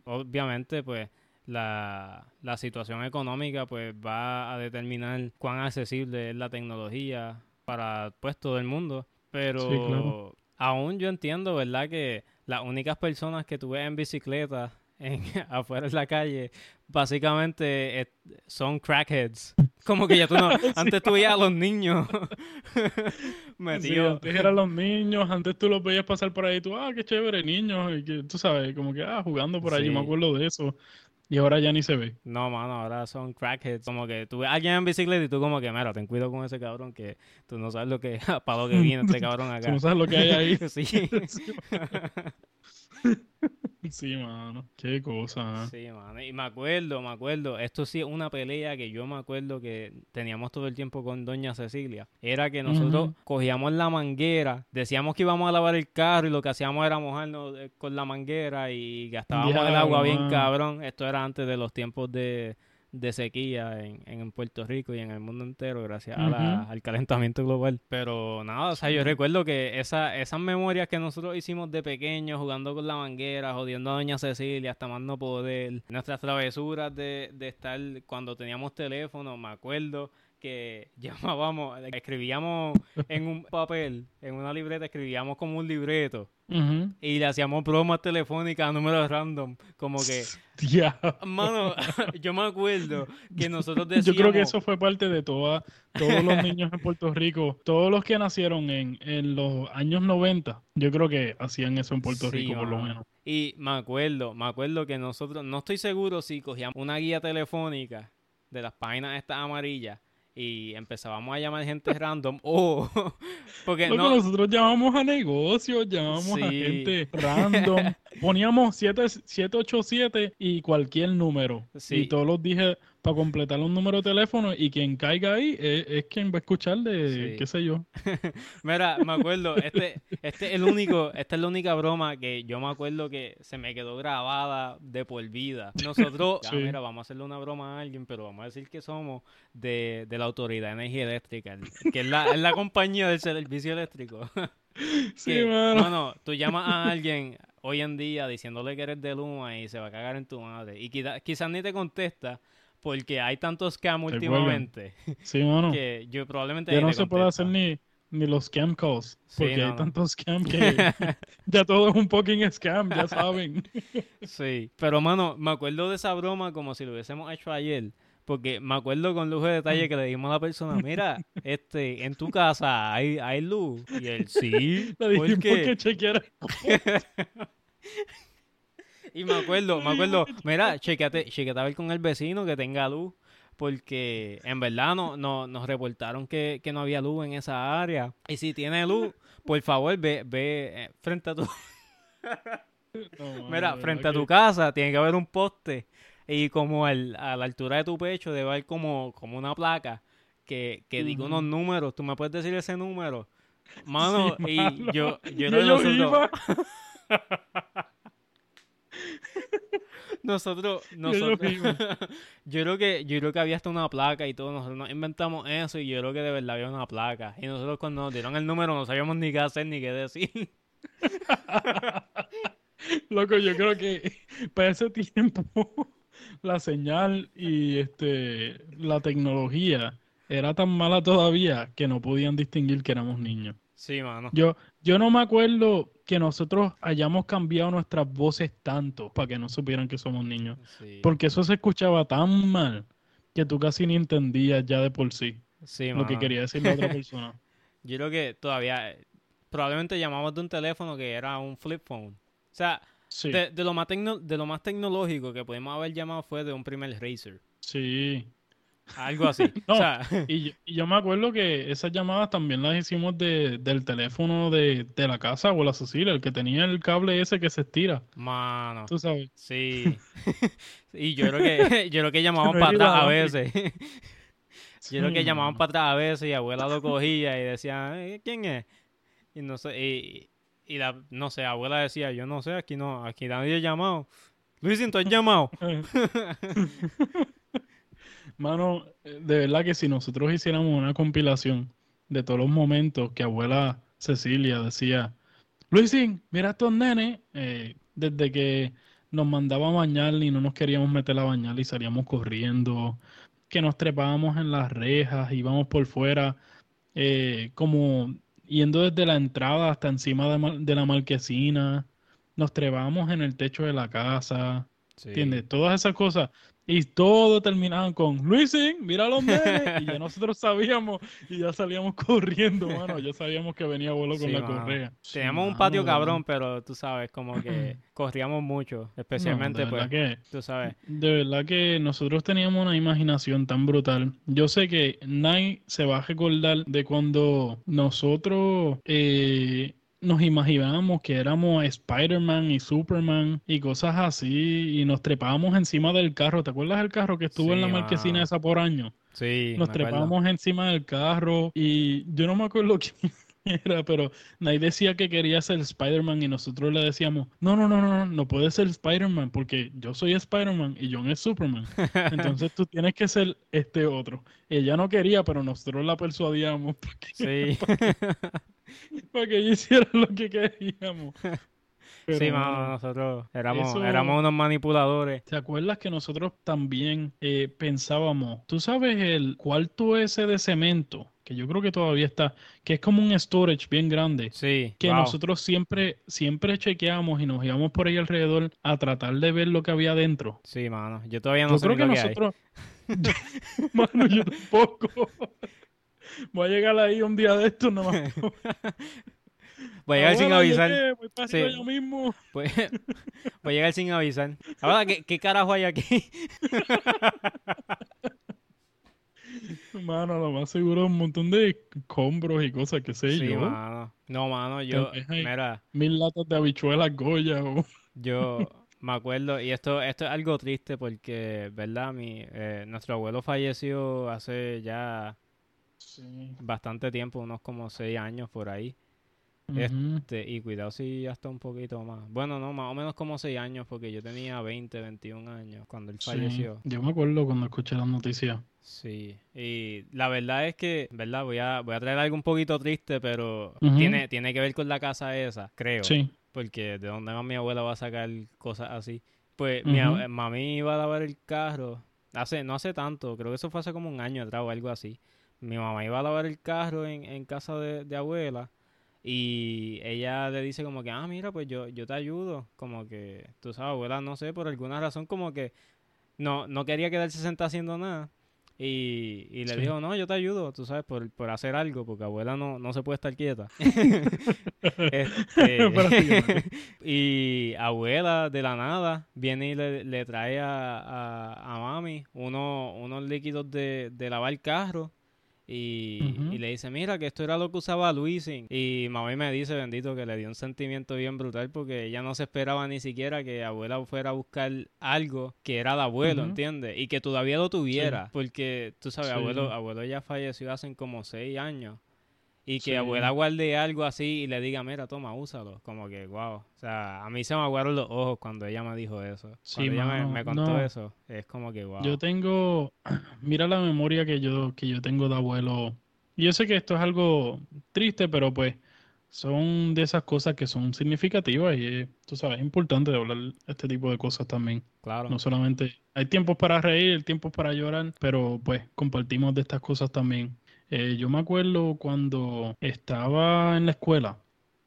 obviamente, pues, la, la situación económica, pues, va a determinar cuán accesible es la tecnología para, pues, todo el mundo. Pero aún yo entiendo, ¿verdad? Que las únicas personas que tuve en bicicleta en, afuera en la calle, básicamente son crackheads. Como que ya tú no, antes tú veías a los niños metidos. antes eran los niños, antes tú los veías pasar por ahí, tú, ah, qué chévere, niños, y que tú sabes, como que, ah, jugando por allí, me acuerdo de eso. Y ahora ya ni se ve. No, mano, ahora son crackheads. Como que tú ves a alguien en bicicleta y tú como que, mira, ten cuidado con ese cabrón que tú no sabes lo que, para lo que viene este cabrón acá. tú no sabes lo que hay ahí. sí. Sí, mano. Qué cosa. Sí, mano. Y me acuerdo, me acuerdo. Esto sí es una pelea que yo me acuerdo que teníamos todo el tiempo con Doña Cecilia. Era que nosotros cogíamos la manguera, decíamos que íbamos a lavar el carro y lo que hacíamos era mojarnos eh, con la manguera y gastábamos el agua bien cabrón. Esto era antes de los tiempos de de sequía en, en, Puerto Rico y en el mundo entero gracias al calentamiento global. Pero nada, o sea, yo recuerdo que esa, esas memorias que nosotros hicimos de pequeños, jugando con la manguera, jodiendo a Doña Cecilia, hasta más no poder, nuestras travesuras de, de estar cuando teníamos teléfono, me acuerdo que llamábamos, escribíamos en un papel, en una libreta, escribíamos como un libreto. Y le hacíamos bromas telefónicas a números random. Como que. Ya. Mano, yo me acuerdo que nosotros decíamos. Yo creo que eso fue parte de toda, todos los niños en Puerto Rico. Todos los que nacieron en, en los años 90, yo creo que hacían eso en Puerto Rico, por lo menos. Y me acuerdo, me acuerdo que nosotros, no estoy seguro si cogíamos una guía telefónica de las páginas estas amarillas y empezábamos a llamar gente random. O porque nosotros llamamos a negocios, llamamos a gente random, poníamos 787 y cualquier número. Y todos los dije para completar un número de teléfono y quien caiga ahí es, quien va a escuchar de qué sé yo. Mira, me acuerdo, este, este es el único, esta es la única broma que yo me acuerdo que se me quedó grabada de por vida. Nosotros, mira, vamos a hacerle una broma a alguien, pero vamos a decir que somos de, la Autoridad de Energía Eléctrica, que es la, compañía del servicio eléctrico. sí, mano. No, tú llamas a alguien hoy en día diciéndole que eres de Luma y se va a cagar en tu madre. Y quizás ni te contesta, porque hay tantos scam últimamente. Sí, mano. Que yo probablemente. Ya no se puede hacer ni, ni los scam calls. Porque hay tantos scam que ya todo es un fucking scam, ya saben. sí. Pero, mano, me acuerdo de esa broma como si lo hubiésemos hecho ayer. Porque me acuerdo con lujo de detalle que le dijimos a la persona, mira, este, en tu casa hay, hay luz. Y él, sí. Le dijimos que chequeara. Y me acuerdo, me acuerdo, mira, chequeate, chequeate a ver con el vecino que tenga luz, porque en verdad no, no, nos reportaron que, no había luz en esa área. Y si tiene luz, por favor, ve, ve eh, frente a tu... mira, frente a tu casa tiene que haber un poste y como a la altura de tu pecho debe haber como, como una placa que, que diga unos números. ¿Tú me puedes decir ese número? Mano, y yo, yo, yo, nosotros, nosotros, yo creo que, yo creo que había hasta una placa y todo, nosotros nos inventamos eso y yo creo que de verdad había una placa. Y nosotros cuando nos dieron el número no sabíamos ni qué hacer ni qué decir. Loco, yo creo que para ese tiempo la señal y este la tecnología era tan mala todavía que no podían distinguir que éramos niños. Sí, mano. Yo, yo no me acuerdo que nosotros hayamos cambiado nuestras voces tanto para que no supieran que somos niños. Porque eso se escuchaba tan mal que tú casi ni entendías ya de por sí, lo que quería decir la otra persona. Yo creo que todavía, probablemente llamamos de un teléfono que era un flip phone. O sea, de, lo más de lo más tecnológico que pudimos haber llamado fue de un primer Razer. Sí. Algo así. y, yo, me acuerdo que esas llamadas también las hicimos de, del teléfono de, la casa o la Cecilia, el que tenía el cable ese que se estira. Mano. Tú sabes. Sí. y yo creo que, yo creo que llamaban para atrás a veces. yo creo que llamaban para atrás a veces y abuela lo cogía y decía, eh, ¿quién es? Y no sé, y, y la, no sé, abuela decía, yo no sé, aquí no, aquí nadie ha llamado. Luis, ¿tú has llamado? Mano, de verdad que si nosotros hiciéramos una compilación de todos los momentos que abuela Cecilia decía, Luisín, mira a estos nenes, eh, desde que nos mandaba a bañar y no nos queríamos meter a bañar y salíamos corriendo, que nos trepábamos en las rejas, íbamos por fuera, eh, como yendo desde la entrada hasta encima de, la marquesina, nos trepábamos en el techo de la casa, ¿entiendes? Todas esas cosas. Y todo terminaban con Luisín, mira los nenes. Y ya nosotros sabíamos y ya salíamos corriendo, mano. Ya sabíamos que venía abuelo con la correa. Teníamos un patio cabrón, pero tú sabes, como que corríamos mucho, especialmente pues, que, tú sabes. De verdad que nosotros teníamos una imaginación tan brutal. Yo sé que nadie se va a recordar de cuando nosotros eh, nos imaginábamos que éramos Spider-Man y Superman y cosas así y nos trepábamos encima del carro. ¿Te acuerdas del carro que estuvo en la marquesina esa por año? Sí. Nos trepábamos encima del carro y yo no me acuerdo quién era, pero nadie decía que quería ser Spider-Man y nosotros le decíamos, no, no, no, no, no puede ser Spider-Man porque yo soy Spider-Man y John es Superman. Entonces tú tienes que ser este otro. Ella no quería, pero nosotros la persuadíamos. sí. para que ellos hicieran lo que queríamos. sí, nosotros éramos, éramos unos manipuladores. ¿Te acuerdas que nosotros también eh, pensábamos, tú sabes el cuarto ese de cemento? Que yo creo que todavía está, que es como un storage bien grande. Sí. Que nosotros siempre, siempre chequeamos y nos íbamos por ahí alrededor a tratar de ver lo que había dentro. Sí, mano. Yo todavía no sé creo que, nosotros. mano, yo tampoco. Voy a llegar ahí un día de esto nomás. Voy a llegar sin avisar. voy, mismo. Voy, a llegar sin avisar. Ahora, ¿qué, qué carajo hay aquí? Mano, lo más seguro un montón de combros y cosas que sé sí, yo. Mano. No, mano, yo. Mira. Mil latas de habichuelas Goya. O... Yo me acuerdo, y esto, esto es algo triste porque, ¿verdad? Mi, eh, nuestro abuelo falleció hace ya bastante tiempo, unos como seis años por ahí. Este, y cuidado si hasta un poquito más. Bueno, no, más o menos como seis años, porque yo tenía 20, 21 años cuando él falleció. Yo me acuerdo cuando escuché la noticia. Sí, y la verdad es que, ¿verdad? Voy a, voy a traer algo un poquito triste, pero tiene, tiene que ver con la casa esa, creo. Sí. Porque de dónde más mi abuela va a sacar cosas así. Pues mi mami iba a lavar el carro, hace, no hace tanto, creo que eso fue hace como un año atrás o algo así mi mamá iba a lavar el carro en, en casa de, abuela y ella le dice como que, ah, mira, pues yo, yo te ayudo. Como que, tú sabes, abuela, no sé, por alguna razón como que no, no quería quedarse sentada haciendo nada. Y, y le dijo, no, yo te ayudo, tú sabes, por, por hacer algo, porque abuela no, no se puede estar quieta. Este, y abuela, de la nada, viene y le, le trae a, a, a mami uno, unos líquidos de, de lavar el carro y, le dice, mira, que esto era lo que usaba Luisín. Y mami me dice, bendito, que le dio un sentimiento bien brutal porque ella no se esperaba ni siquiera que abuela fuera a buscar algo que era de abuelo, ¿entiendes? Y que todavía lo tuviera. Porque, tú sabes, abuelo, abuelo ya falleció hace como seis años. Y que abuela guarde algo así y le diga, mira, toma, úsalo. Como que, wow. O sea, a mí se me aguaron los ojos cuando ella me dijo eso. Cuando ella me, contó eso, es como que, wow. Yo tengo, mira la memoria que yo, que yo tengo de abuelo. Yo sé que esto es algo triste, pero pues son de esas cosas que son significativas y, tú sabes, es importante hablar este tipo de cosas también. Claro. No solamente hay tiempos para reír, tiempos para llorar, pero pues compartimos de estas cosas también. Eh, yo me acuerdo cuando estaba en la escuela.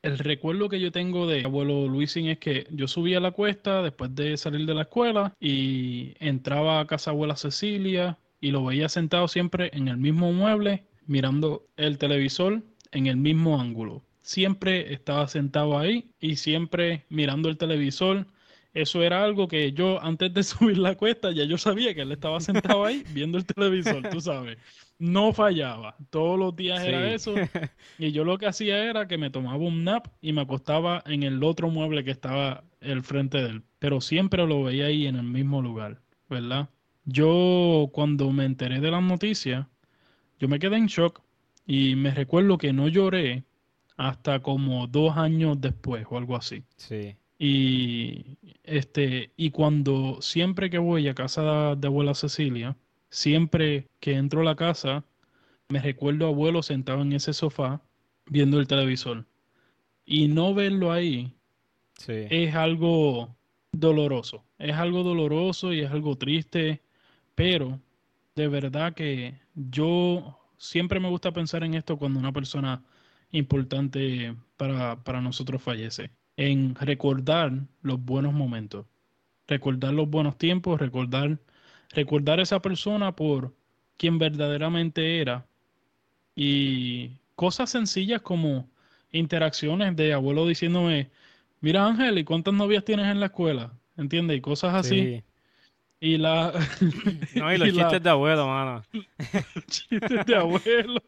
El recuerdo que yo tengo de abuelo Luisín es que yo subía la cuesta después de salir de la escuela y entraba a casa abuela Cecilia y lo veía sentado siempre en el mismo mueble mirando el televisor en el mismo ángulo. Siempre estaba sentado ahí y siempre mirando el televisor. Eso era algo que yo antes de subir la cuesta ya yo sabía que él estaba sentado ahí viendo el televisor, tú sabes no fallaba. Todos los días era eso. Y yo lo que hacía era que me tomaba un nap y me acostaba en el otro mueble que estaba al frente de él. Pero siempre lo veía ahí en el mismo lugar, ¿verdad? Yo cuando me enteré de la noticia, yo me quedé en shock y me recuerdo que no lloré hasta como dos años después o algo así. Sí. Y este, y cuando siempre que voy a casa de abuela Cecilia, siempre que entro a la casa, me recuerdo a abuelo sentado en ese sofá viendo el televisor. Y no verlo ahí es algo doloroso. Es algo doloroso y es algo triste, pero de verdad que yo siempre me gusta pensar en esto cuando una persona importante para, para nosotros fallece, en recordar los buenos momentos, recordar los buenos tiempos, recordar, recordar esa persona por quien verdaderamente era y cosas sencillas como interacciones de abuelo diciéndome, mira Ángel, ¿y cuántas novias tienes en la escuela? ¿Entiendes? Y cosas así. Y la... No, y los chistes de abuelo, mano. chistes de abuelo.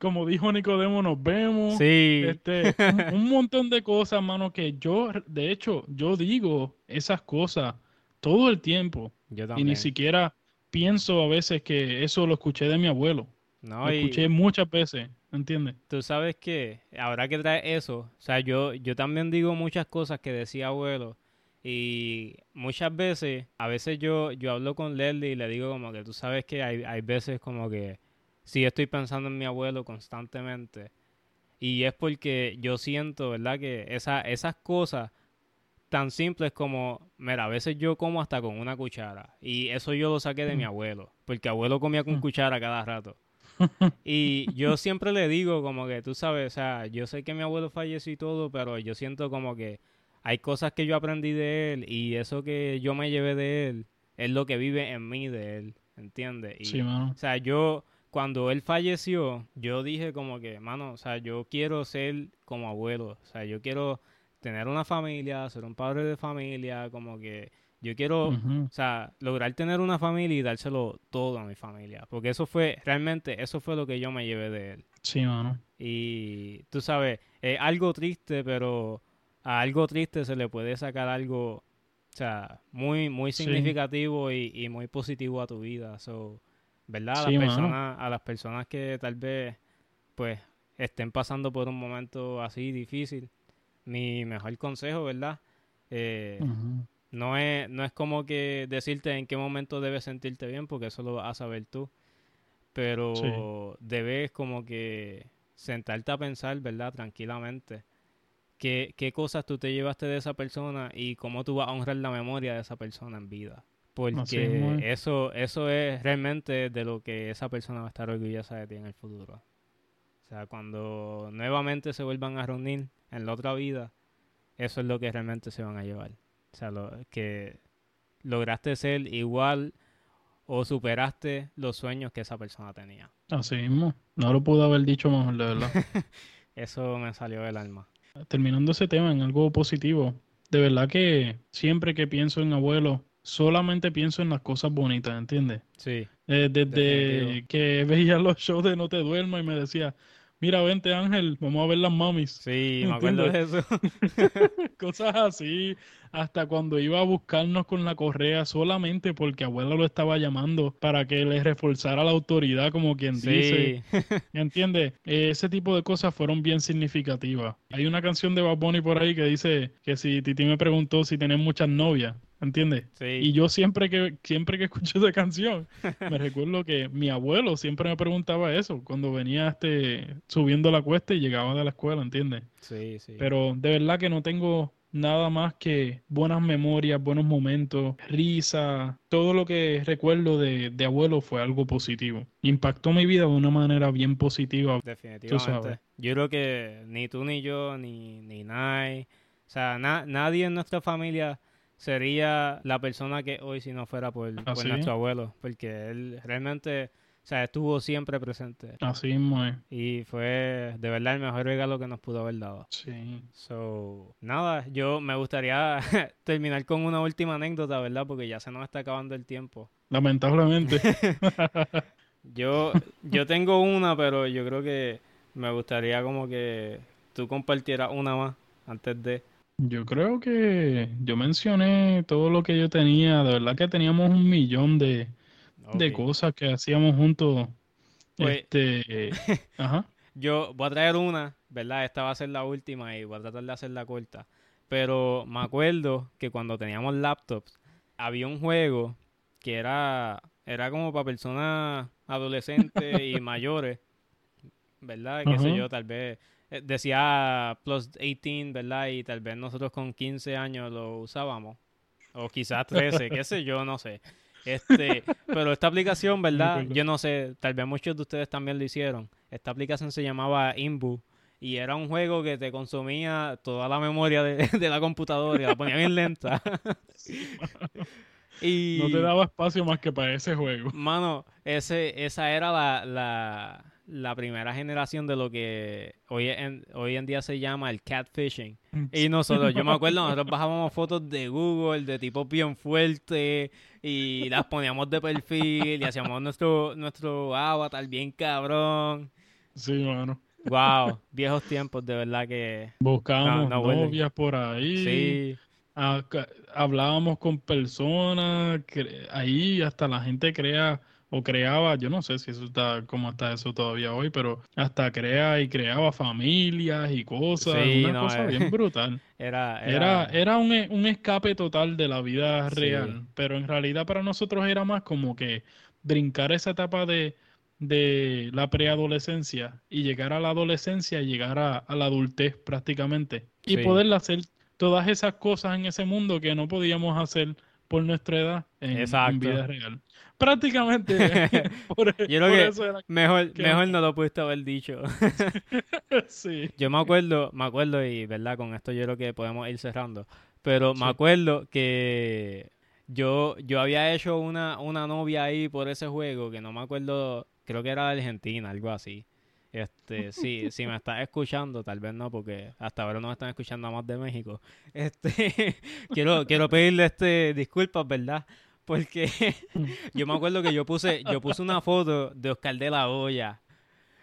Como dijo Nicodemo, nos vemos. Sí. Este, un, montón de cosas, mano, que yo, de hecho, yo digo esas cosas todo el tiempo. Yo también. Y ni siquiera pienso a veces que eso lo escuché de mi abuelo. No, lo escuché muchas veces, ¿entiendes? Tú sabes que ahora que trae eso, o sea, yo, yo también digo muchas cosas que decía abuelo y muchas veces, a veces yo, yo hablo con Leslie y le digo como que tú sabes que hay, hay veces como que sí estoy pensando en mi abuelo constantemente. Y es porque yo siento, ¿verdad? Que esa, esas cosas tan simples como, mira, a veces yo como hasta con una cuchara. Y eso yo lo saqué de mi mm. abuelo, porque abuelo comía con mm. cuchara cada rato. y yo siempre le digo como que, tú sabes, o sea, yo sé que mi abuelo falleció y todo, pero yo siento como que hay cosas que yo aprendí de él y eso que yo me llevé de él es lo que vive en mí de él, ¿entiendes? sí, mano. O sea, yo cuando él falleció, yo dije como que, mano, o sea, yo quiero ser como abuelo, o sea, yo quiero tener una familia, ser un padre de familia, como que yo quiero, o sea, lograr tener una familia y dárselo todo a mi familia, porque eso fue, realmente, eso fue lo que yo me llevé de él. Sí, mano. Y tú sabes, es algo triste, pero a algo triste se le puede sacar algo, o sea, muy, muy significativo y, muy positivo a tu vida. So, ¿Verdad? A, las personas, a las personas que tal vez, pues, estén pasando por un momento así difícil, mi mejor consejo, ¿verdad? Eh, no, es, no es como que decirte en qué momento debes sentirte bien, porque eso lo vas a saber tú. Pero debes como que sentarte a pensar, ¿verdad? Tranquilamente qué, qué cosas tú te llevaste de esa persona y cómo tú vas a honrar la memoria de esa persona en vida. Porque eso, eso es realmente de lo que esa persona va a estar orgullosa de ti en el futuro. O sea, cuando nuevamente se vuelvan a reunir en la otra vida, eso es lo que realmente se van a llevar. O sea, lo, que lograste ser igual o superaste los sueños que esa persona tenía. Así mismo. No lo pudo haber dicho mejor, de verdad. eso me salió del alma terminando ese tema en algo positivo, de verdad que siempre que pienso en abuelo, solamente pienso en las cosas bonitas, ¿entiendes? Sí. Eh, desde que veía los shows de No te duermas y me decía, mira, vente Ángel, vamos a ver las mamis. Sí, me acuerdo de eso. Cosas así, hasta cuando iba a buscarnos con la correa solamente porque abuela lo estaba llamando para que le reforzara la autoridad, como quien sí. dice. ¿Entiendes? Ese tipo de cosas fueron bien significativas. Hay una canción de Bad Bunny por ahí que dice que si Titi me preguntó si tenés muchas novias, ¿entiendes? Sí. Y yo siempre que, siempre que escucho esa canción, me recuerdo que mi abuelo siempre me preguntaba eso cuando venía este, subiendo la cuesta y llegaba de la escuela, ¿entiendes? Sí, sí. Pero de verdad que no tengo nada más que buenas memorias, buenos momentos, risa, todo lo que recuerdo de, de, abuelo fue algo positivo. Impactó mi vida de una manera bien positiva. Definitivamente. Yo creo que ni tú ni yo, ni, ni Nai, o sea, nadie en nuestra familia sería la persona que hoy si no fuera por, ¿Ah, por nuestro abuelo, porque él realmente o sea, estuvo siempre presente. Así mismo es. Y fue de verdad el mejor regalo que nos pudo haber dado. Sí. So, nada, yo me gustaría terminar con una última anécdota, ¿verdad? Porque ya se nos está acabando el tiempo. Lamentablemente. yo, yo tengo una, pero yo creo que me gustaría como que tú compartieras una más antes de... Yo creo que yo mencioné todo lo que yo tenía. De verdad que teníamos un millón de, de cosas que hacíamos juntos. Pues, este, ajá. Yo voy a traer una, ¿verdad? Esta va a ser la última y voy a tratar de hacerla corta. Pero me acuerdo que cuando teníamos laptops, había un juego que era era como para personas adolescentes y mayores, ¿verdad? Qué sé yo, tal vez decía plus 18, ¿verdad? Y tal vez nosotros con 15 años lo usábamos. O quizás 13, qué sé yo, no sé. Este, pero esta aplicación, ¿verdad? Yo no sé, tal vez muchos de ustedes también lo hicieron. Esta aplicación se llamaba Imbu y era un juego que te consumía toda la memoria de, la computadora y la ponía bien lenta. y, no te daba espacio más que para ese juego. Mano, ese, esa era la la primera generación de lo que hoy en, hoy en día se llama el catfishing. Mm. Y nosotros, yo me acuerdo, nosotros bajábamos fotos de Google de tipo bien fuerte y las poníamos de perfil y hacíamos nuestro, nuestro avatar bien cabrón. Sí, mano. Wow, viejos tiempos, de verdad que... Buscábamos novias por ahí. Sí. hablábamos con personas, ahí hasta la gente crea o creaba, yo no sé si eso está, cómo está eso todavía hoy, pero hasta crea y creaba familias y cosas, una cosa bien brutal. era, era, era, un, un, escape total de la vida real, pero en realidad para nosotros era más como que brincar esa etapa de, de la preadolescencia y llegar a la adolescencia y llegar a, la adultez prácticamente y poder hacer todas esas cosas en ese mundo que no podíamos hacer por nuestra edad en vida real prácticamente. por, Yo creo que mejor, mejor no lo pudiste haber dicho. sí. Yo me acuerdo, me acuerdo, y verdad, con esto yo creo que podemos ir cerrando. Pero me acuerdo que yo, yo había hecho una, una novia ahí por ese juego, que no me acuerdo, creo que era de Argentina, algo así. Este, sí, si me estás escuchando, tal vez no, porque hasta ahora no me están escuchando más de México. Este, quiero, quiero pedirle este disculpas, ¿verdad? Porque yo me acuerdo que yo puse, yo puse una foto de Oscar de la Hoya.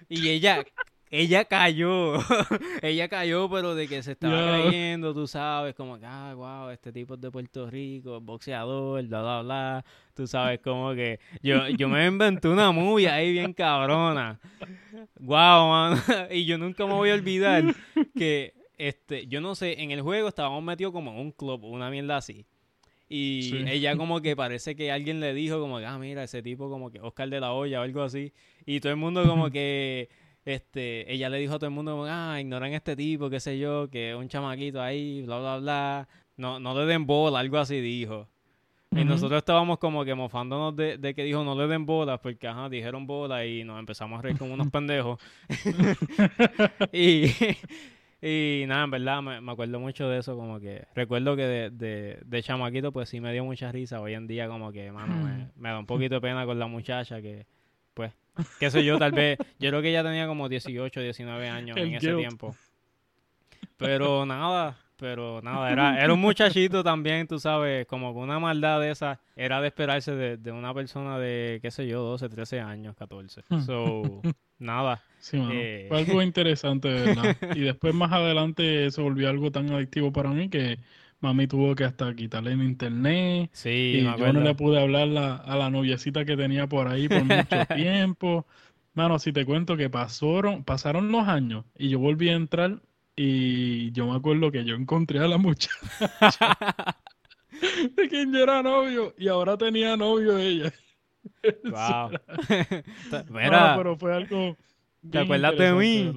Y ella, ella cayó. ella cayó, pero de que se estaba creyendo, tú sabes, como que, ah, wow, este tipo es de Puerto Rico, boxeador, bla, bla, bla. Tú sabes, como que yo, yo me inventé una movie ahí bien cabrona. Wow, man. y yo nunca me voy a olvidar que, este, yo no sé, en el juego estábamos metidos como en un club, una mierda así. Y ella como que parece que alguien le dijo como que, ah, mira, ese tipo como que Oscar de la Hoya o algo así. Y todo el mundo como que, este, ella le dijo a todo el mundo como, ah, ignoran este tipo, qué sé yo, que es un chamaquito ahí, bla, bla, bla. No, no le den bola, algo así dijo. Y nosotros estábamos como que mofándonos de, de, que dijo no le den bolas, porque ajá, dijeron bola y nos empezamos a reír como unos pendejos. y, y nada, en verdad me, acuerdo mucho de eso, como que recuerdo que de, de, de, chamaquito pues sí me dio mucha risa. Hoy en día como que, mano, me, me da un poquito de pena con la muchacha que, pues, qué sé yo, tal vez, yo creo que ella tenía como 18, 19 años en ese tiempo. Pero nada, pero nada, era, era un muchachito también, tú sabes, como con una maldad de esa, era de esperarse de, de una persona de, qué sé yo, 12, 13 años, 14. So, nada. Sí, eh, Fue algo interesante, ¿verdad? y después más adelante se volvió algo tan adictivo para mí que mami tuvo que hasta quitarle en internet. Sí, y yo no le pude hablar a la noviecita que tenía por ahí por mucho tiempo. Mano, si te cuento que pasaron, pasaron los años y yo volví a entrar y yo me acuerdo que yo encontré a la muchacha de quien yo era novio y ahora tenía novio ella. Wow. pero fue algo. ¿Te acuerdas de mí?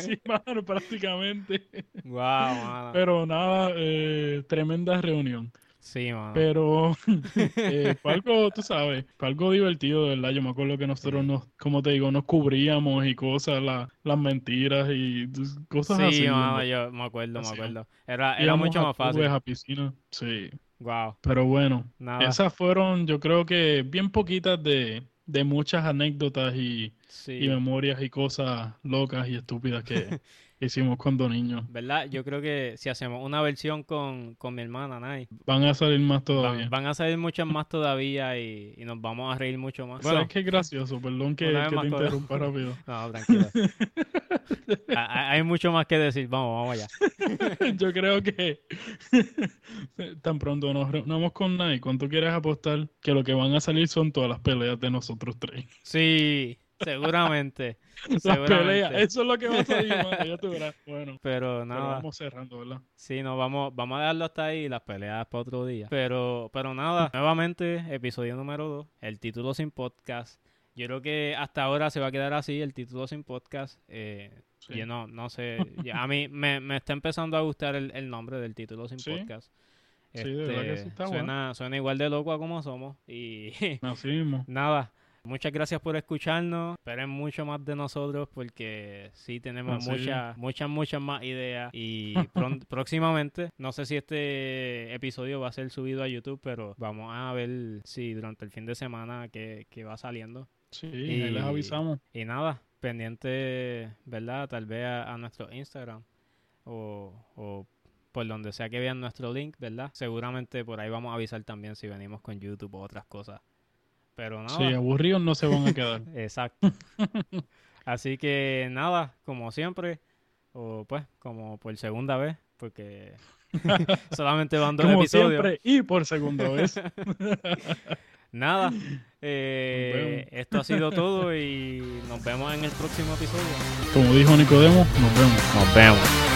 sí, mano, prácticamente. Wow, Pero nada, eh, tremenda reunión. Sí, mano. Pero eh, fue algo, tú sabes, fue algo divertido, de verdad. Yo me acuerdo que nosotros nos, como te digo, nos cubríamos y cosas, las mentiras y cosas así. Sí, yo me acuerdo, me acuerdo. Era, era mucho más fácil. A piscina, sí. Wow. Pero bueno, esas fueron, yo creo que bien poquitas de, de muchas anécdotas y, y memorias y cosas locas y estúpidas que, hicimos cuando niños. ¿Verdad? Yo creo que si hacemos una versión con, mi hermana, Nay. Van a salir más todavía. Van, a salir muchas más todavía y, nos vamos a reír mucho más. Bueno, ¿Sabes qué gracioso? Perdón que, que te interrumpa rápido. No, tranquilo. Hay mucho más que decir. Vamos, vamos allá. Yo creo que tan pronto nos reunamos con Nay, ¿cuánto quieres apostar? Que lo que van a salir son todas las peleas de nosotros tres. Sí. Seguramente. Pelea, eso es lo que va a salir, ya tú verás. Bueno, pero nada. vamos cerrando, ¿verdad? Sí, no, vamos, vamos a dejarlo hasta ahí, las peleas para otro día. Pero, pero nada, nuevamente, episodio número 2, el título sin podcast. Yo creo que hasta ahora se va a quedar así, el título sin podcast. Eh, Yo no, no sé, a mí me, me, está empezando a gustar el, el nombre del título sin podcast. sí, de verdad que sí este, está suena, suena igual de loco a como somos. Y Así mismo. nada, muchas gracias por escucharnos. Esperen mucho más de nosotros porque sí tenemos Así muchas, muchas, muchas más ideas. Y próximamente, no sé si este episodio va a ser subido a YouTube, pero vamos a ver si durante el fin de semana que, que va saliendo. Sí, Y- ahí les avisamos. Y nada, pendiente, ¿verdad? Tal vez a, a nuestro Instagram o, o por donde sea que vean nuestro link, ¿verdad? Seguramente por ahí vamos a avisar también si venimos con YouTube o otras cosas. Pero nada, Sí, aburridos no se van a quedar. exacto. Así que nada, como siempre, o pues como por segunda vez, porque solamente van dos Como episodios. siempre y por segunda vez. Nada, eh, esto ha sido todo y nos vemos en el próximo episodio. Como dijo Nicodemo, nos vemos. Nos vemos.